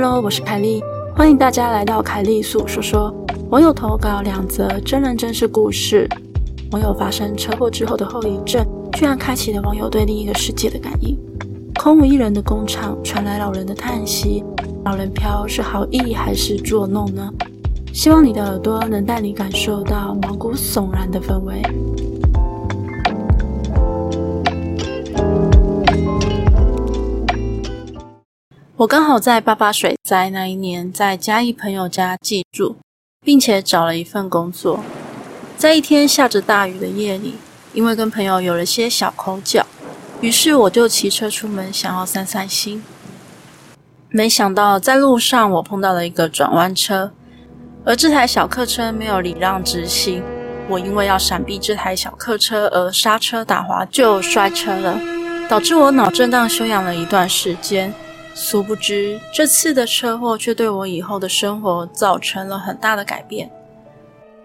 Hello，我是凯莉，欢迎大家来到凯莉诉说说。网友投稿两则真人真事故事。网友发生车祸之后的后遗症，居然开启了网友对另一个世界的感应。空无一人的工厂传来老人的叹息，老人飘是好意还是作弄呢？希望你的耳朵能带你感受到毛骨悚然的氛围。我刚好在八八水灾那一年，在嘉义朋友家寄住，并且找了一份工作。在一天下着大雨的夜里，因为跟朋友有了些小口角，于是我就骑车出门，想要散散心。没想到在路上，我碰到了一个转弯车，而这台小客车没有礼让直行，我因为要闪避这台小客车而刹车打滑，就摔车了，导致我脑震荡休养了一段时间。殊不知，这次的车祸却对我以后的生活造成了很大的改变。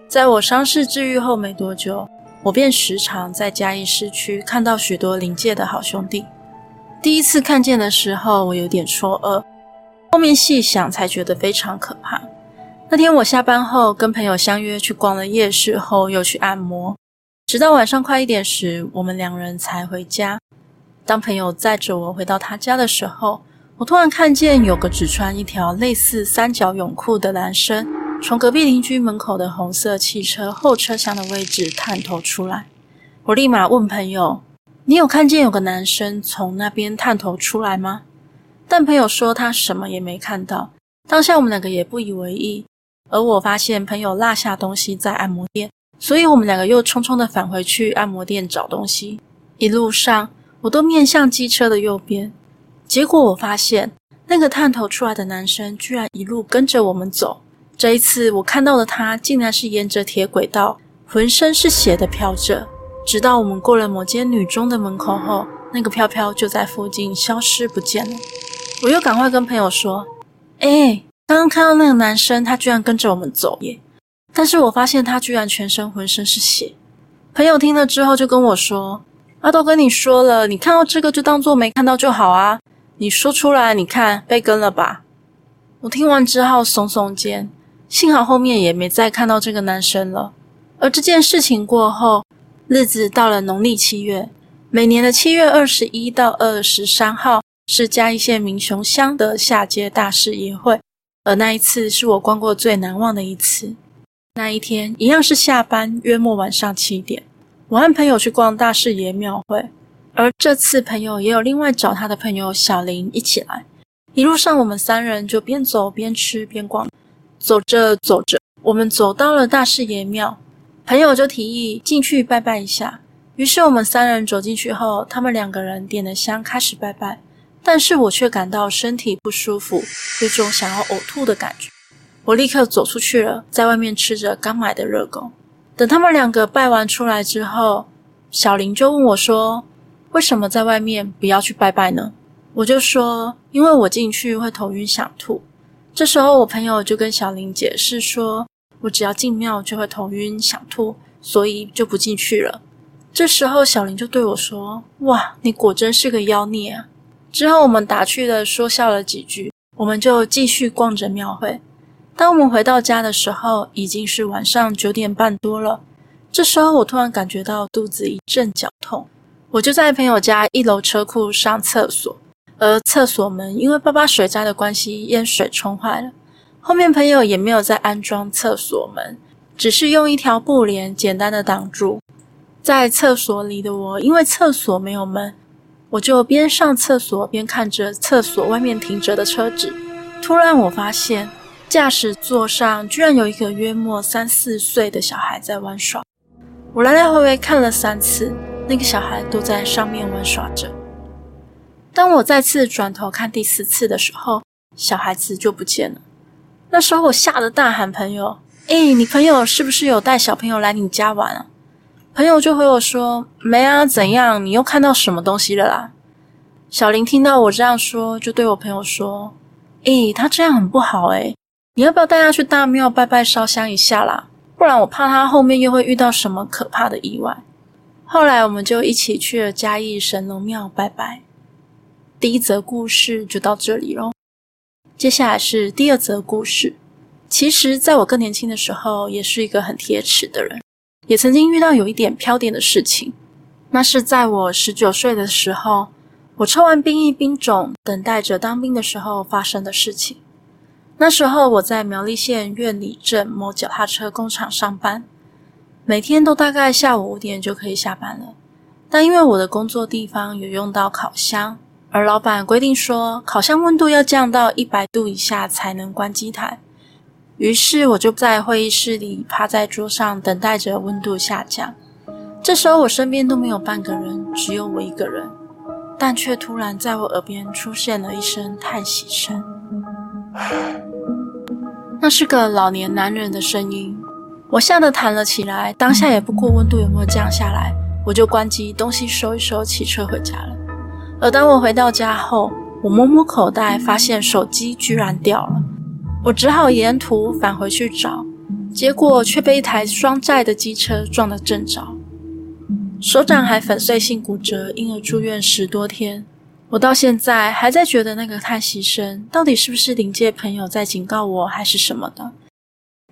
在我伤势治愈后没多久，我便时常在嘉义市区看到许多临界的好兄弟。第一次看见的时候，我有点错愕，后面细想才觉得非常可怕。那天我下班后跟朋友相约去逛了夜市后，又去按摩，直到晚上快一点时，我们两人才回家。当朋友载着我回到他家的时候，我突然看见有个只穿一条类似三角泳裤的男生，从隔壁邻居门口的红色汽车后车厢的位置探头出来。我立马问朋友：“你有看见有个男生从那边探头出来吗？”但朋友说他什么也没看到。当下我们两个也不以为意。而我发现朋友落下东西在按摩店，所以我们两个又匆匆的返回去按摩店找东西。一路上，我都面向机车的右边。结果我发现，那个探头出来的男生居然一路跟着我们走。这一次我看到的他，竟然是沿着铁轨道，浑身是血的飘着。直到我们过了某间女中的门口后，那个飘飘就在附近消失不见了。我又赶快跟朋友说：“哎，刚刚看到那个男生，他居然跟着我们走耶！”但是我发现他居然全身浑身是血。朋友听了之后就跟我说：“阿都跟你说了，你看到这个就当做没看到就好啊。”你说出来，你看被跟了吧？我听完之后耸耸肩，幸好后面也没再看到这个男生了。而这件事情过后，日子到了农历七月，每年的七月二十一到二十三号是嘉义县民雄乡的下街大士爷会，而那一次是我逛过最难忘的一次。那一天一样是下班，约莫晚上七点，我和朋友去逛大士爷庙会。而这次朋友也有另外找他的朋友小林一起来，一路上我们三人就边走边吃边逛，走着走着，我们走到了大士爷庙，朋友就提议进去拜拜一下。于是我们三人走进去后，他们两个人点了香开始拜拜，但是我却感到身体不舒服，有种想要呕吐的感觉。我立刻走出去了，在外面吃着刚买的热狗。等他们两个拜完出来之后，小林就问我说，为什么在外面不要去拜拜呢？我就说，因为我进去会头晕想吐。这时候我朋友就跟小林解释说，我只要进庙就会头晕想吐，所以就不进去了。这时候小林就对我说：“哇，你果真是个妖孽啊！”之后我们打趣的说笑了几句，我们就继续逛着庙会。当我们回到家的时候，已经是晚上九点半多了。这时候我突然感觉到肚子一阵绞痛。我就在朋友家一楼车库上厕所，而厕所门因为八八水灾的关系淹水冲坏了。后面朋友也没有再安装厕所门，只是用一条布帘简单的挡住。在厕所里的我，因为厕所没有门，我就边上厕所边看着厕所外面停着的车子。突然，我发现驾驶座上居然有一个约莫三四岁的小孩在玩耍。我来来回回看了三次。那个小孩都在上面玩耍着。当我再次转头看第四次的时候，小孩子就不见了。那时候我吓得大喊：“朋友，诶，你朋友是不是有带小朋友来你家玩啊？”朋友就回我说：“没啊，怎样？你又看到什么东西了啦？”小林听到我这样说，就对我朋友说：“诶，他这样很不好诶，你要不要带他去大庙拜拜烧香一下啦？不然我怕他后面又会遇到什么可怕的意外。”后来我们就一起去了嘉义神农庙拜拜。第一则故事就到这里喽。接下来是第二则故事。其实，在我更年轻的时候，也是一个很铁齿的人，也曾经遇到有一点飘点的事情。那是在我十九岁的时候，我抽完兵役兵种，等待着当兵的时候发生的事情。那时候我在苗栗县苑里镇某脚踏车工厂上班，每天都大概下午五点就可以下班了。但因为我的工作地方有用到烤箱，而老板规定说烤箱温度要降到一百度以下才能关机台，于是我就在会议室里趴在桌上等待着温度下降。这时候我身边都没有半个人，只有我一个人，但却突然在我耳边出现了一声叹息声。那是个老年男人的声音，我吓得弹了起来。当下也不顾温度有没有降下来，我就关机，东西收一收，骑车回家了。而当我回到家后，我摸摸口袋，发现手机居然掉了。我只好沿途返回去找，结果却被一台双载的机车撞得正着，手掌还粉碎性骨折，因而住院十多天。我到现在还在觉得那个叹息声到底是不是灵界朋友在警告我，还是什么的？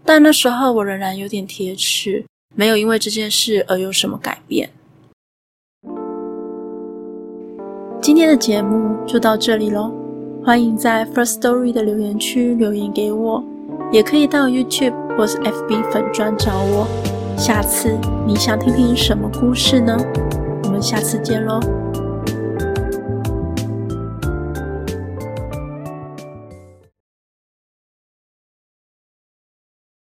但那时候我仍然有点铁齿，没有因为这件事而有什么改变。今天的节目就到这里喽，欢迎在 First Story 的留言区留言给我，也可以到 YouTube 或是 FB 粉专找我。下次你想听听什么故事呢？我们下次见喽。